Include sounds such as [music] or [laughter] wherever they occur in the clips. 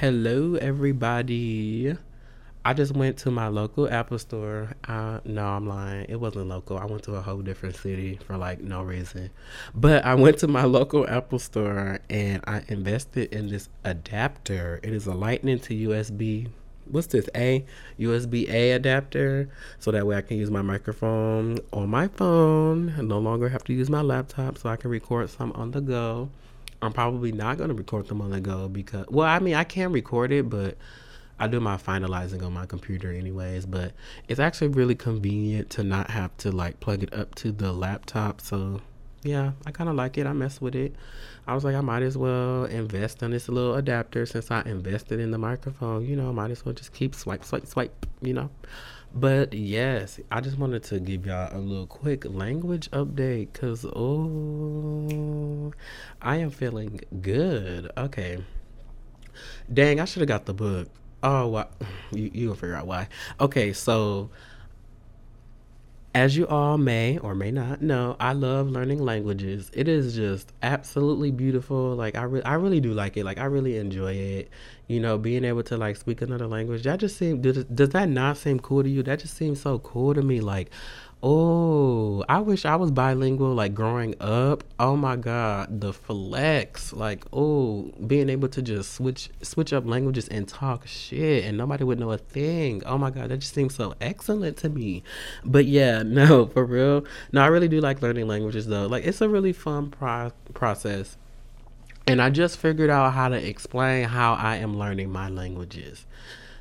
Hello, everybody. I just went to my local Apple store. No, I'm lying. It wasn't local. I went to a whole different city for like no reason. But I went to my local Apple store and I invested in this adapter. It is a lightning to USB. What's this? A USB A adapter. So that way I can use my microphone on my phone. No longer have to use my laptop so I can record some on the go. I'm probably not going to record them on the go because, well, I mean, I can record it, but I do my finalizing on my computer anyways. But it's actually really convenient to not have to like plug it up to the laptop. So yeah, I kind of like it. I mess with it. I was like, I might as well invest in this little adapter since I invested in the microphone. You know, might as well just keep swipe, swipe, swipe. You know. But yes, I just wanted to give y'all a little quick language update because, oh, I am feeling good. Okay. Dang, I should have got the book. Oh, why? [sighs] You, you'll figure out why. Okay, so as you all may or may not know, I love learning languages. It is just absolutely beautiful. Like I, re- I really do like it. Like I really enjoy it. You know, being able to like speak another language. That just seem Does, does that not seem cool to you? That just seems so cool to me. Like, Oh, I wish I was bilingual like growing up. Oh my god, the flex. Like, oh, being able to just switch switch up languages and talk shit and nobody would know a thing. Oh my god, that just seems so excellent to me. But yeah, [laughs] no, for real. No, I really do like learning languages though. Like it's a really fun pro- process. And I just figured out how to explain how I am learning my languages.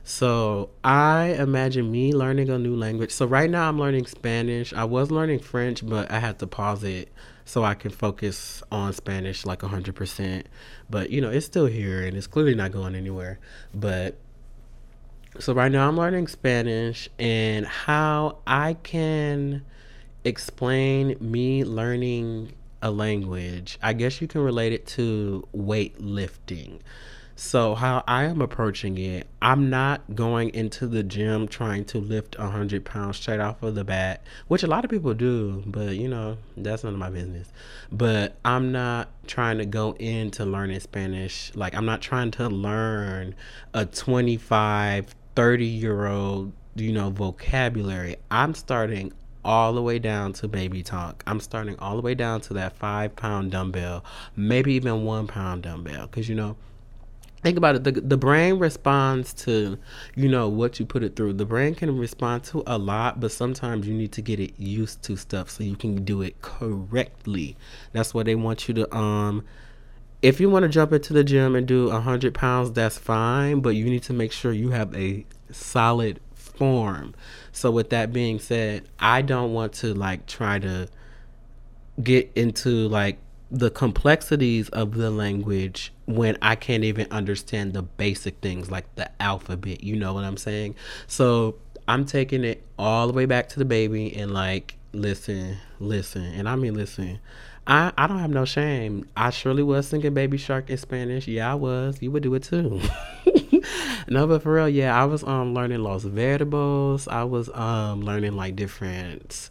So I imagine me learning a new language. So right now I'm learning Spanish. I was learning French, but I had to pause it so I can focus on Spanish like 100%. But you know, it's still here and it's clearly not going anywhere. But so right now I'm learning Spanish and how I can explain me learning a language. I guess you can relate it to weightlifting. So how I am approaching it, I'm not going into the gym trying to lift a hundred pounds straight off of the bat, which a lot of people do, but you know, that's none of my business. But I'm not trying to go into learning Spanish. Like I'm not trying to learn a 25, 30 year old, you know, vocabulary. I'm starting all the way down to baby talk. I'm starting all the way down to that five pound dumbbell, maybe even one pound dumbbell. Cause you know, think about it. The, the brain responds to you know what you put it through. The brain can respond to a lot but sometimes you need to get it used to stuff so you can do it correctly. That's why they want you to um if you want to jump into the gym and do 100 pounds that's fine but you need to make sure you have a solid form. So with that being said i don't want to like try to get into like the complexities of the language when I can't even understand the basic things like the alphabet. You know what I'm saying? So I'm taking it all the way back to the baby and like, listen, listen. And I mean, listen. I, I don't have no shame. I surely was singing Baby Shark in Spanish. Yeah, I was. You would do it too. [laughs] no, but for real, yeah, I was um learning Los Verbos. I was um learning like different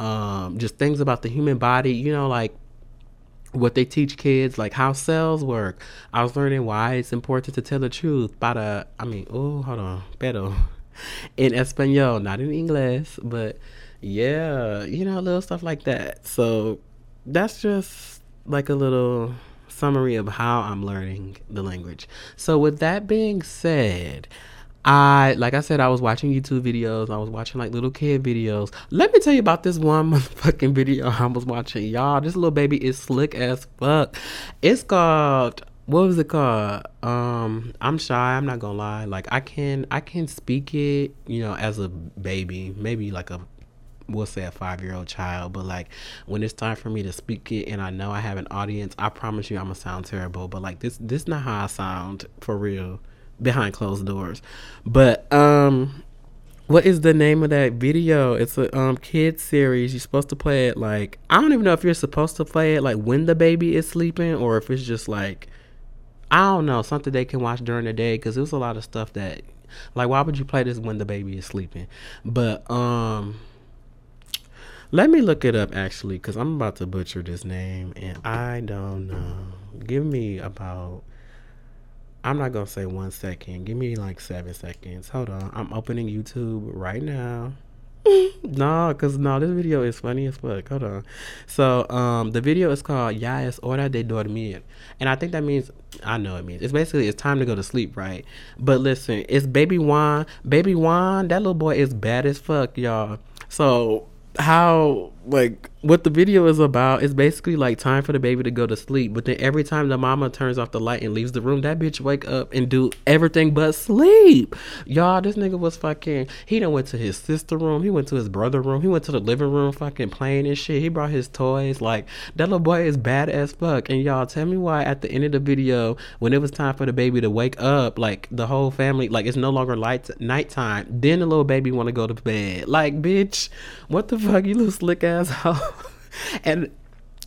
um just things about the human body. You know, like what they teach kids, like how cells work. I was learning why it's important to tell the truth. Para, I mean, oh, hold on, pero [laughs] in Espanol, not in English, but yeah, you know, little stuff like that. So that's just like a little summary of how I'm learning the language. So with that being said, I like I said, I was watching YouTube videos. I was watching like little kid videos. Let me tell you about this one [laughs] motherfucking video I was watching. Y'all, this little baby is slick as fuck. It's called what was it called? Um, I'm shy. I'm not gonna lie. Like I can I can speak it, you know, as a baby, maybe like a we'll say a five year old child, but like when it's time for me to speak it and I know I have an audience, I promise you I'm gonna sound terrible. But like this this not how I sound for real behind closed doors. But um what is the name of that video? It's a um kid series. You're supposed to play it like I don't even know if you're supposed to play it like when the baby is sleeping or if it's just like I don't know, something they can watch during the day cuz there's a lot of stuff that like why would you play this when the baby is sleeping? But um let me look it up actually cuz I'm about to butcher this name and I don't know. Give me about I'm not gonna say one second. Give me like seven seconds. Hold on. I'm opening YouTube right now. [laughs] no, cause no, this video is funny as fuck. Hold on. So, um, the video is called "Ya es hora de dormir," and I think that means I know it means it's basically it's time to go to sleep, right? But listen, it's Baby Juan. Baby Juan, that little boy is bad as fuck, y'all. So how like what the video is about is basically like time for the baby to go to sleep but then every time the mama turns off the light and leaves the room that bitch wake up and do everything but sleep. Y'all this nigga was fucking he done went to his sister room he went to his brother room he went to the living room fucking playing and shit. He brought his toys like that little boy is bad as fuck. And y'all tell me why at the end of the video when it was time for the baby to wake up like the whole family like it's no longer light nighttime then the little baby want to go to bed. Like bitch what the fuck? You little slick ass [laughs] hoe and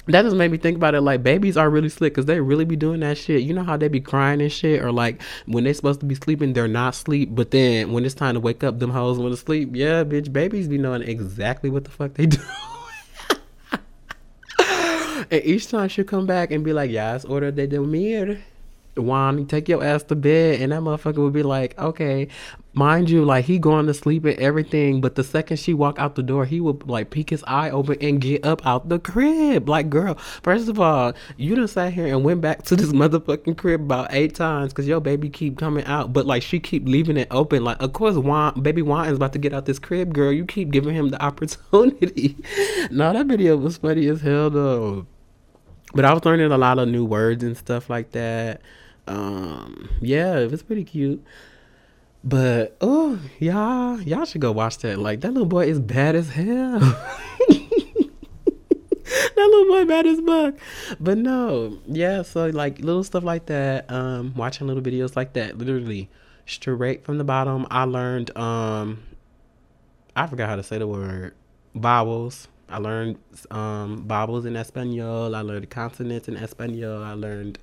that just made me think about it. Like babies are really slick because they really be doing that shit. You know how they be crying and shit, or like when they supposed to be sleeping, they're not sleep. But then when it's time to wake up, them hoes want to sleep. Yeah, bitch, babies be knowing exactly what the fuck they [laughs] do. and each time she'll come back and be like, "Yeah, it's order de dormir." Juan, take your ass to bed, and that motherfucker would be like, okay, mind you, like he going to sleep and everything, but the second she walk out the door, he would like peek his eye open and get up out the crib. Like, girl, first of all, you done sat here and went back to this [laughs] motherfucking crib about eight times because your baby keep coming out, but like she keep leaving it open. Like, of course, Juan, baby Juan is about to get out this crib, girl. You keep giving him the [laughs] opportunity. no, that video was funny as hell though. But I was learning a lot of new words and stuff like that. Um, yeah, it was pretty cute. But oh, y'all, y'all should go watch that. Like that little boy is bad as hell. [laughs] that little boy bad as fuck. But no, yeah. So like little stuff like that. Um, watching little videos like that. Literally straight from the bottom. I learned. Um, I forgot how to say the word vowels. I learned um vowels in Espanol. I learned consonants in Espanol. I learned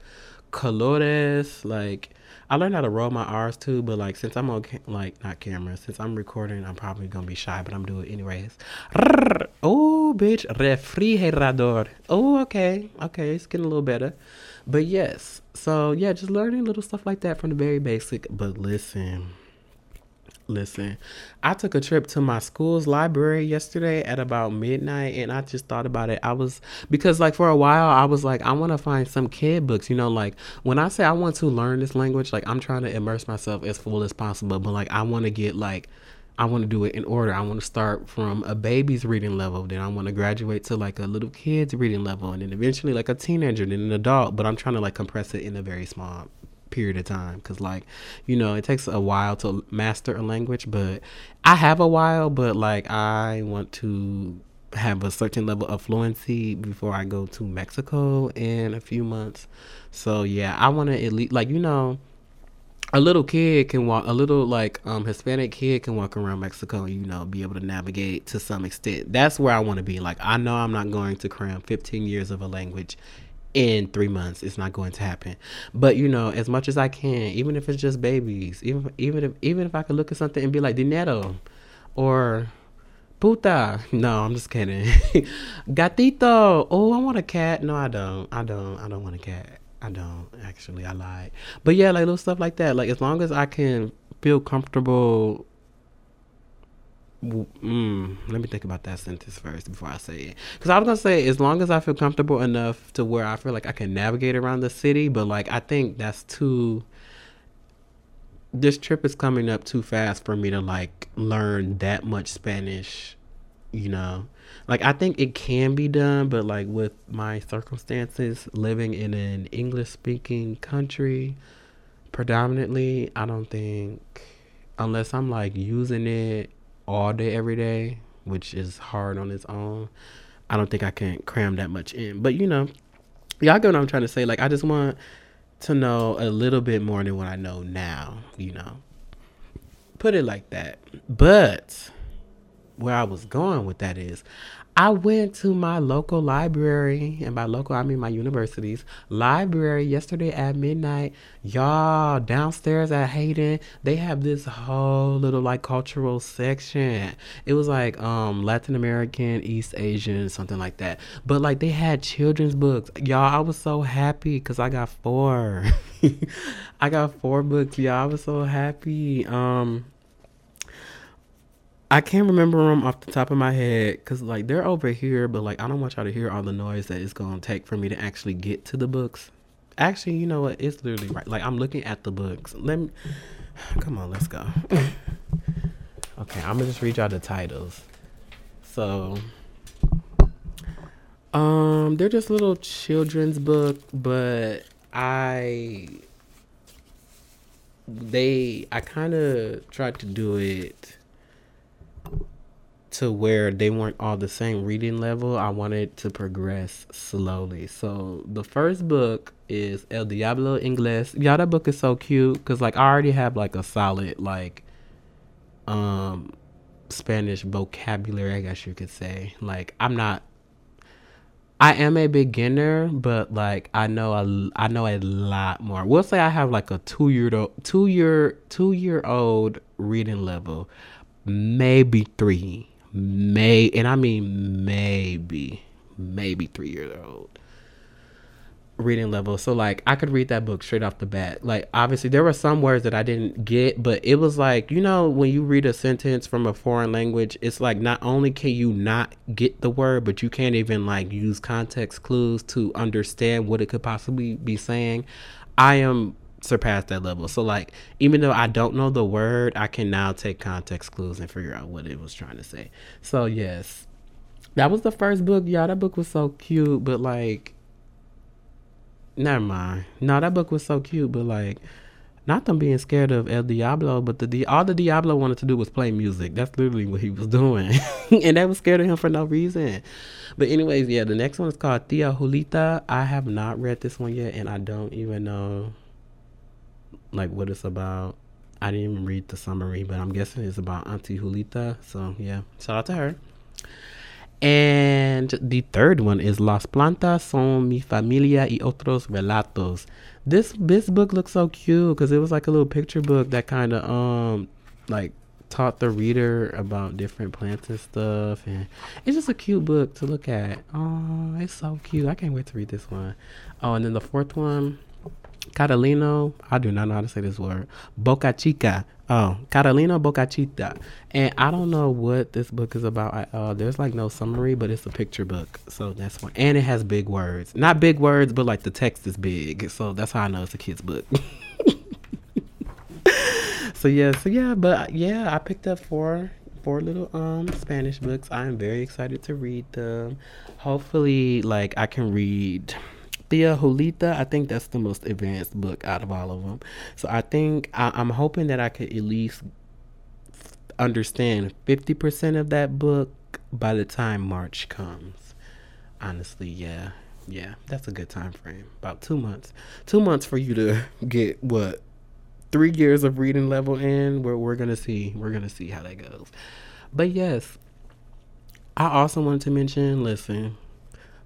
colores. Like I learned how to roll my R's too, but like since I'm on ca- like not camera, since I'm recording, I'm probably gonna be shy, but I'm doing it anyways. Oh, bitch, refrigerador. Oh, okay, okay, it's getting a little better. But yes, so yeah, just learning little stuff like that from the very basic. But listen. Listen, I took a trip to my school's library yesterday at about midnight and I just thought about it. I was because like for a while I was like I want to find some kid books, you know, like when I say I want to learn this language, like I'm trying to immerse myself as full as possible, but like I want to get like I want to do it in order. I want to start from a baby's reading level, then I want to graduate to like a little kid's reading level, and then eventually like a teenager, then an adult. But I'm trying to like compress it in a very small period of time. Because like you know it takes a while to master a language but i have a while but like i want to have a certain level of fluency before i go to mexico in a few months. So yeah i want to at least like you know a little kid can walk a little like um hispanic kid can walk around mexico you know be able to navigate to some extent. That's where i want to be. Like i know i'm not going to cram 15 years of a language in three months it's not going to happen. But you know as much as i can even if it's just babies even even if even if i could look at something and be like dinero or puta. No i'm just kidding. [laughs] Gatito. Oh i want a cat. No i don't. I don't. I don't want a cat. I don't actually. I lied. But yeah like little stuff like that. Like as long as i can feel comfortable Mm, let me think about that sentence first before I say it. Because I was gonna say, as long as I feel comfortable enough to where I feel like I can navigate around the city, but like I think that's too. This trip is coming up too fast for me to like learn that much Spanish, you know. Like I think it can be done, but like with my circumstances, living in an English speaking country, predominantly, I don't think unless I'm like using it all day, every day, which is hard on its own. I don't think I can cram that much in. But you know, y'all get what I'm trying to say. Like I just want to know a little bit more than what I know now, you know. Put it like that. But where I was going with that is I went to my local library, and by local I mean my university's library yesterday at midnight. Y'all downstairs at Hayden, they have this whole little like cultural section. It was like um Latin American, East Asian, something like that. But like they had children's books. Y'all, I was so happy because I got four. [laughs] I got four books, y'all. I was so happy. Um I can't remember them off the top of my head because like they're over here, but like I don't want y'all to hear all the noise that it's gonna take for me to actually get to the books. Actually, you know what? It's literally right. Like I'm looking at the books. Let me. [sighs] Come on, let's go. [laughs] okay, I'm gonna just read y'all the titles. So, um, they're just little children's book, but I they I kind of tried to do it to where they weren't all the same reading level. I wanted to progress slowly. So the first book is El Diablo Inglés. Y'all, that book is so cute because like I already have like a solid like um Spanish vocabulary, I guess you could say. Like I'm not I am a beginner, but like I know a, I know a lot more. We'll say I have like a two year old, two year two year old reading level, maybe three may and I mean maybe maybe three years old reading level. So like I could read that book straight off the bat. Like obviously there were some words that I didn't get, but it was like, you know, when you read a sentence from a foreign language, it's like not only can you not get the word, but you can't even like use context clues to understand what it could possibly be saying. I am surpassed that level. So like even though I don't know the word, I can now take context clues and figure out what it was trying to say. So yes. That was the first book, y'all. That book was so cute, but like never mind. No, that book was so cute, but like not them being scared of El Diablo, but the all the Diablo wanted to do was play music. That's literally what he was [laughs] doing, and they was scared of him for no reason. But anyways, yeah, the next one is called Tia Julita. I have not read this one yet, and I don't even know like what it's about. I didn't even read the summary, but I'm guessing it's about Auntie Julita. So yeah, shout out to her. And the third one is Las plantas son mi familia y otros relatos. This this book looks so cute because it was like a little picture book that kind of um like taught the reader about different plants and stuff, and it's just a cute book to look at. Oh, it's so cute! I can't wait to read this one. Oh, and then the fourth one Catalino, I do not know how to say this word. Boca Chica. Oh, Catalino Boca Chica. And I don't know what this book is about. There's like no summary, but it's a picture book. So that's one. And it has big words. Not big words, but like the text is big. So that's how I know it's a kid's book. [laughs] so yeah, so yeah, but yeah, I picked up four four little um Spanish books. I am very excited to read them. Hopefully, like I can read Julita, I think that's the most advanced book out of all of them. So I think I, I'm hoping that I could at least understand 50% of that book by the time March comes. Honestly, yeah. Yeah, that's a good time frame. About two months. Two months for you to get what? Three years of reading level in. Where we're gonna see. We're gonna see how that goes. But yes, I also wanted to mention. Listen,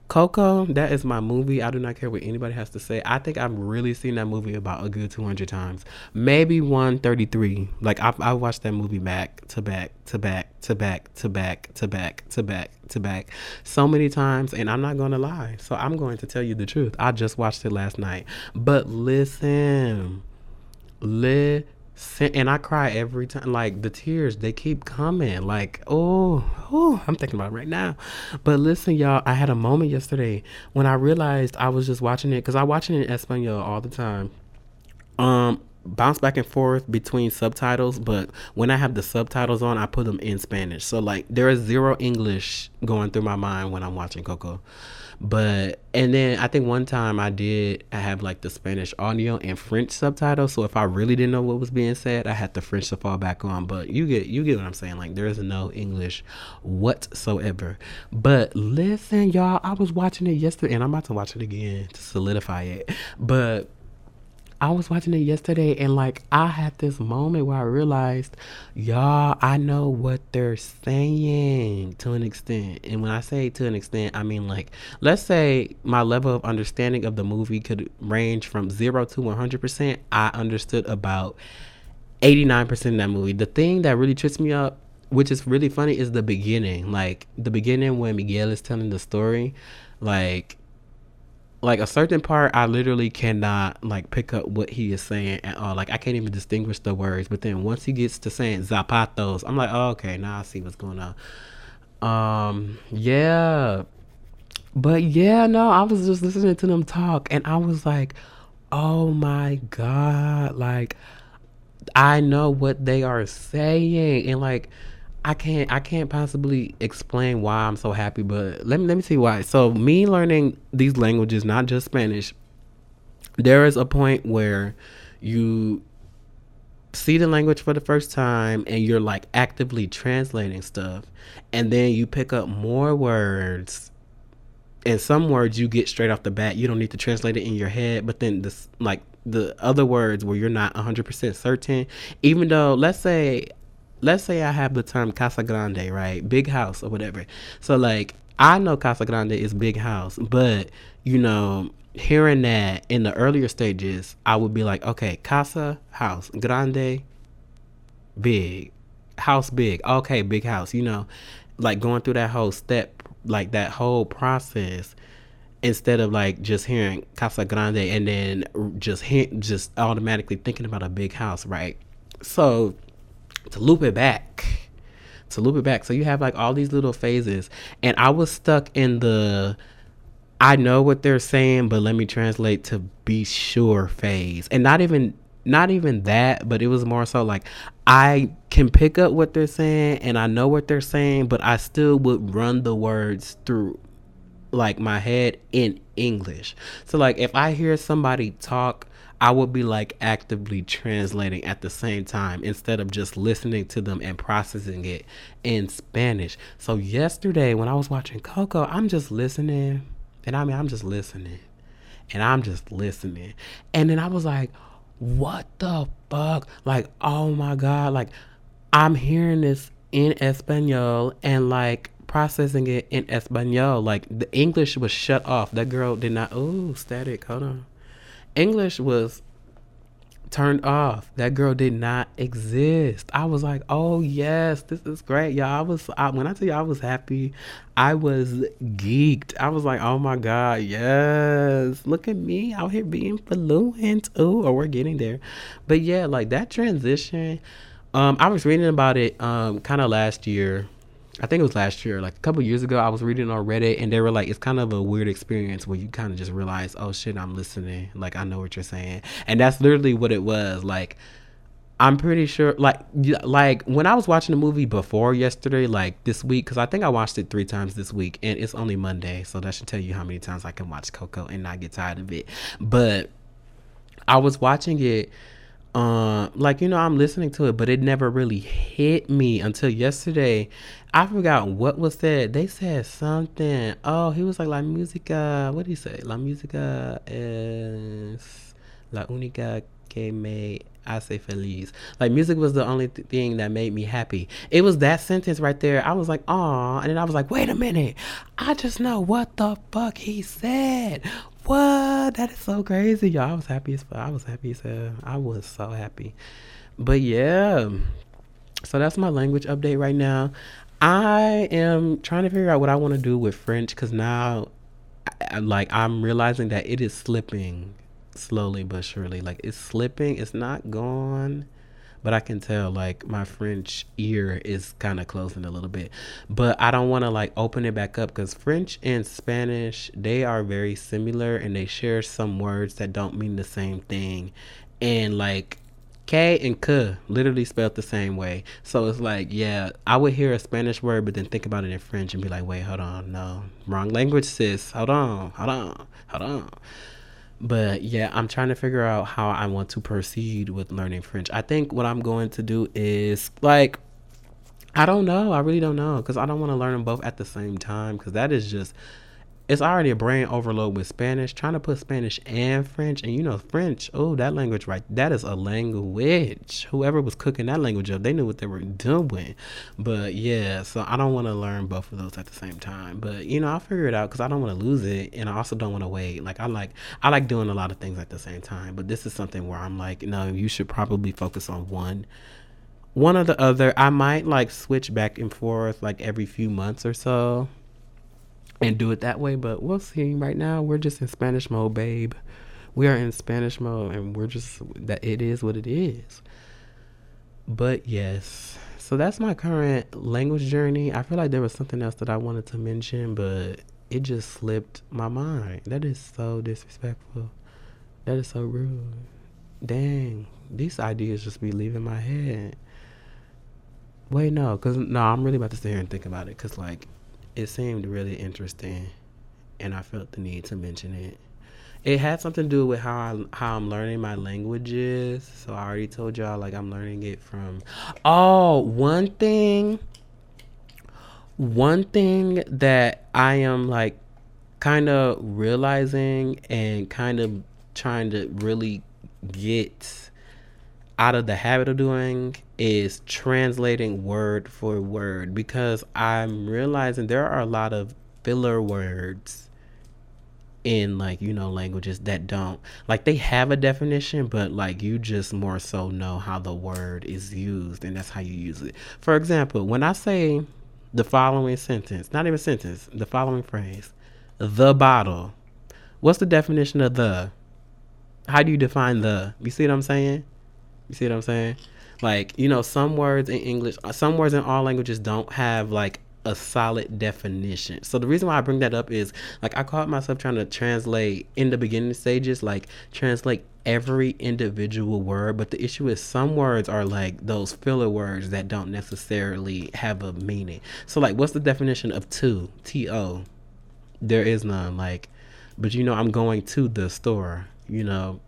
Coco, that is my movie. I do not care what anybody has to say. I think I've really seen that movie about a good 200 times. Maybe 133. Like, I've, i watched that movie back to back to back to back to back to back to back to back so many times. And I'm not going to lie. So I'm going to tell you the truth. I just watched it last night. But listen, listen and I cry every time. Like the tears, they keep coming. Like, oh, oh, I'm thinking about it right now. But listen, y'all, I had a moment yesterday when I realized I was just watching it because I watch it in Espanol all the time. Um, bounce back and forth between subtitles, but when I have the subtitles on, I put them in Spanish. So like there is zero English going through my mind when I'm watching Coco. But and then I think one time I did I have like the Spanish audio and French subtitles. So if I really didn't know what was being said, I had the French to fall back on. But you get you get what I'm saying. Like there is no English whatsoever. But listen, y'all, I was watching it yesterday and I'm about to watch it again to solidify it. But I was watching it yesterday and like I had this moment where I realized, y'all, I know what they're saying to an extent. And when I say to an extent, I mean like let's say my level of understanding of the movie could range from 0 to 100%. I understood about 89% of that movie. The thing that really trips me up, which is really funny, is the beginning. Like the beginning when Miguel is telling the story, like like a certain part I literally cannot like pick up what he is saying at all. Like I can't even distinguish the words. But then once he gets to saying zapatos, I'm like, oh, okay, now I see what's going on. Um, yeah. But yeah, no, I was just listening to them talk and I was like, oh my God, like I know what they are saying. And like I can't I can't possibly explain why I'm so happy, but let me let me see why. So me learning these languages, not just Spanish, there is a point where you see the language for the first time and you're like actively translating stuff and then you pick up more words and some words you get straight off the bat you don't need to translate it in your head but then this like the other words where you're not 100% certain even though let's say let's say I have the term Casa Grande, right? Big house or whatever. So like I know Casa Grande is big house, but you know, hearing that in the earlier stages, I would be like, okay, Casa house, Grande big. House big. Okay, big house, you know. Like going through that whole step, like that whole process instead of like just hearing Casa Grande and then just hit, just automatically thinking about a big house, right? So to loop it back to loop it back. So you have like all these little phases. And i was stuck in the i know what they're saying but let me translate to be sure phase. And not even not even that but it was more so like i can pick up what they're saying and i know what they're saying but i still would run the words through like my head in english. So like if i hear somebody talk I would be like actively translating at the same time instead of just listening to them and processing it in Spanish. So yesterday when I was watching Coco, I'm just listening. And I mean I'm just listening. And I'm just listening. And then I was like, what the fuck? Like, oh my God. Like, I'm hearing this in Espanol and like processing it in Espanol. Like, the English was shut off. That girl did not. Oh, static. Hold on. English was turned off. That girl did not exist. I was like, "Oh yes, this is great, y'all." I was I, when I tell you I was happy, I was geeked. I was like, "Oh my god, yes! Look at me out here being fluent." Ooh, or we're getting there, but yeah, like that transition. Um, I was reading about it um kind of last year I think it was last year, like a couple years ago, I was reading on Reddit and they were like, it's kind of a weird experience where you kind of just realize, oh shit, I'm listening. Like, I know what you're saying. And that's literally what it was. Like, I'm pretty sure, like, like when I was watching the movie before yesterday, like this week, because I think I watched it three times this week and it's only Monday. So that should tell you how many times I can watch Coco and not get tired of it. But I was watching it uh, like you know i'm listening to it but it never really hit me until yesterday. I forgot what was said. They said something. Oh he was like la música what did he say? La música es la única que me hace feliz like music was the only th- thing that made me happy it was that sentence right there i was like oh and then i was like wait a minute i just know what the fuck he said what? That is so crazy, y'all. I was happy as fuck. I was happy as hell. I was so happy. But yeah. So that's my language update right now. I am trying to figure out what I want to do with French because now, I, like, I'm realizing that it is slipping slowly but surely. Like, it's slipping. It's not gone but I can tell like my French ear is kind of closing a little bit. But I don't want to like open it back up because French and Spanish they are very similar and they share some words that don't mean the same thing, and like K and K literally spelled the same way. So it's like, yeah, I would hear a Spanish word, but then think about it in French and be like, wait, hold on, no, wrong language, sis. Hold on, hold on, hold on. But yeah, I'm trying to figure out how I want to proceed with learning French. I think what I'm going to do is like, I don't know. I really don't know because I don't want to learn them both at the same time because that is just it's already a brain overload with Spanish. Trying to put Spanish and French, and you know French. Oh, that language right. That is a language. Whoever was cooking that language up, they knew what they were doing. But yeah, so I don't want to learn both of those at the same time. But you know, I'll figure it out because I don't want to lose it, and I also don't want to wait. Like I like I like doing a lot of things at the same time. But this is something where I'm like, no, you should probably focus on one one or the other. I might like switch back and forth like every few months or so and do it that way. But we'll see. Right now, we're just in Spanish mode, babe. We are in Spanish mode, and we're just that it is what it is. But yes, so that's my current language journey. I feel like there was something else that I wanted to mention, but it just slipped my mind. That is so disrespectful. That is so rude. Dang, these ideas just be leaving my head. Wait, no, cause no, I'm really about to sit here and think about it, cause like it seemed really interesting, and I felt the need to mention it. It had something to do with how I, how I'm learning my languages. So I already told y'all like I'm learning it from. Oh, one thing. One thing that I am like kind of realizing and kind of trying to really get out of the habit of doing is translating word for word because I'm realizing there are a lot of filler words in like you know languages that don't like they have a definition but like you just more so know how the word is used and that's how you use it. For example when i say the following sentence not even sentence the following phrase the bottle what's the definition of the? How do you define the? You see what i'm saying? You see what I'm saying? Like, you know, some words in English, uh, some words in all languages don't have like a solid definition. So the reason why I bring that up is like I caught myself trying to translate in the beginning stages, like translate every individual word, but the issue is some words are like those filler words that don't necessarily have a meaning. So like what's the definition of to? T O. There is none. Like but you know I'm going to the store, you know,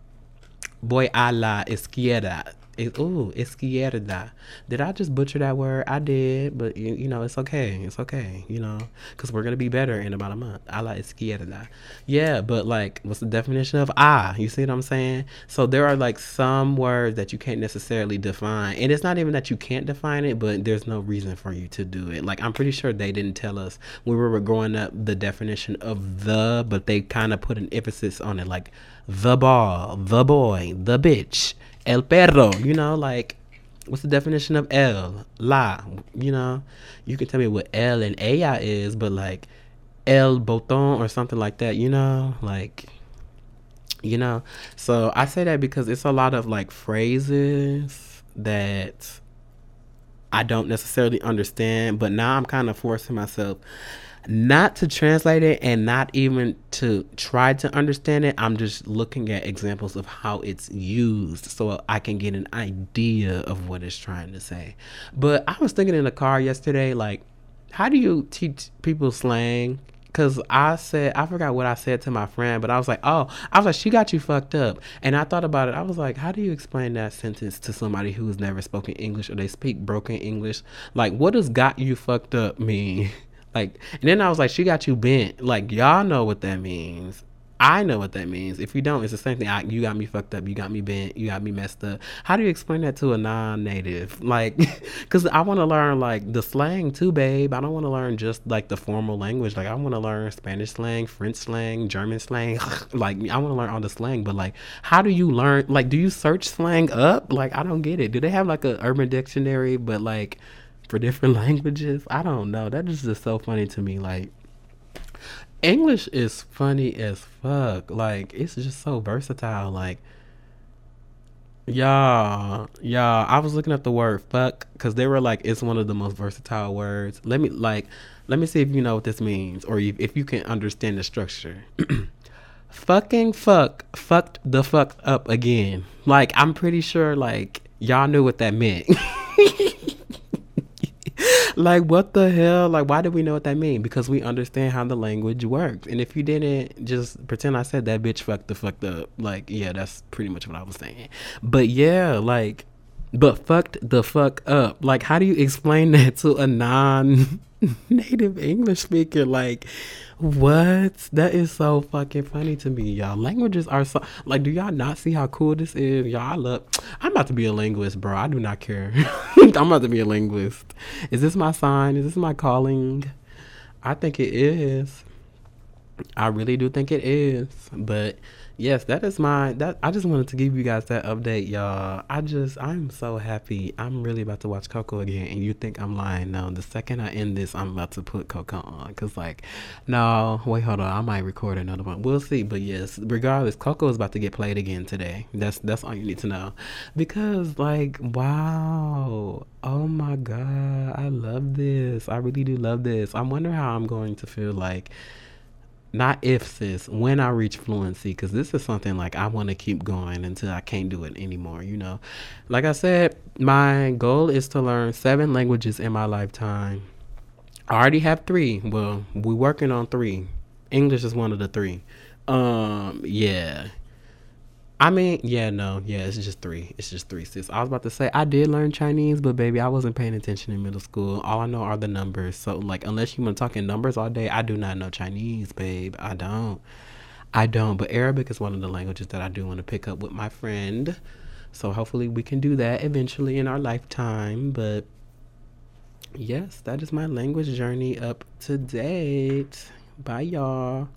Boy a la izquierda. It, ooh, izquierda. Did I just butcher that word? I did, but you, you know, it's okay. It's okay, you know, because we're going to be better in about a month. A la izquierda. Yeah, but like, what's the definition of ah? You see what I'm saying? So there are like some words that you can't necessarily define. And it's not even that you can't define it, but there's no reason for you to do it. Like, I'm pretty sure they didn't tell us when we were growing up the definition of the, but they kind of put an emphasis on it. Like, the ball, the boy, the bitch, el perro. You know, like what's the definition of el? La. You know, you can tell me what el and ella is, but like el boton or something like that. You know, like you know. So I say that because it's a lot of like phrases that I don't necessarily understand, but now I'm kind of forcing myself not to translate it and not even to try to understand it. I'm just looking at examples of how it's used so I can get an idea of what it's trying to say. But I was thinking in the car yesterday, like, how do you teach people slang? Cause I said I forgot what I said to my friend, but I was like, oh, I was like, she got you fucked up, and I thought about it. I was like, how do you explain that sentence to somebody who has never spoken English or they speak broken English? Like, what does "got you fucked up" mean? [laughs] Like, and then I was like, she got you bent. Like, y'all know what that means. I know what that means. If you don't, it's the same thing. I, you got me fucked up. You got me bent. You got me messed up. How do you explain that to a non-native? [laughs] Like, because I want to learn like the slang too, babe. I don't want to learn just like the formal language. Like, I want to learn Spanish slang, French slang, German slang. [laughs] like, I want to learn all the slang. But like, how do you learn? Like, do you search slang up? Like, I don't get it. Do they have like a Urban Dictionary? But like for different [laughs] languages. I don't know. That is just so funny to me. Like English is funny as fuck. Like it's just so versatile. Like y'all, y'all. I was looking up the word fuck because they were like it's one of the most versatile words. Let me like let me see if you know what this means or if you can understand the structure. [clears throat] Fucking fuck fucked the fuck up again. Like I'm pretty sure like y'all knew what that meant. [laughs] [laughs] like what the hell? Like why do we know what that means? Because we understand how the language works. And if you didn't, just pretend I said that bitch fucked the fucked up. Like yeah, that's pretty much what I was saying. But yeah, like but fucked the fuck up. Like how do you explain [laughs] that to a non [laughs] native English speaker. Like, what? That is so fucking funny to me, y'all. Languages are so like. Do y'all not see how cool this is, y'all? Love. [tsk] I'm about to be a linguist, bro. I do not care. [laughs] I'm about to be a linguist. Is this my sign? Is this my calling? I think it is. I really do think it is, but yes, that is my that I just wanted to give you guys that update, y'all. I just I'm so happy. I'm really about to watch Coco again and you think I'm lying. No, the second I end this, I'm about to put Coco on cuz like no, wait, hold on. I might record another one. We'll see, but yes, regardless, Coco is about to get played again today. That's that's all you need to know. Because like wow. Oh my god, I love this. I really do love this. I wonder how I'm going to feel like not if sis when i reach fluency because this is something like i want to keep going until i can't do it anymore you know? Like i said my goal is to learn seven languages in my lifetime. I already have three. Well we're working on three. English is one of the three. Um yeah I mean, yeah, no, yeah, it's just three. It's just three, sis. I was about to say I did learn Chinese, but baby, I wasn't paying attention in middle school. All I know are the numbers. So, like, unless you want to talk in numbers all day, I do not know Chinese, babe. I don't. I don't. But Arabic is one of the languages that I do want to pick up with my friend. So, hopefully, we can do that eventually in our lifetime. But yes, that is my language journey up to date. Bye, y'all.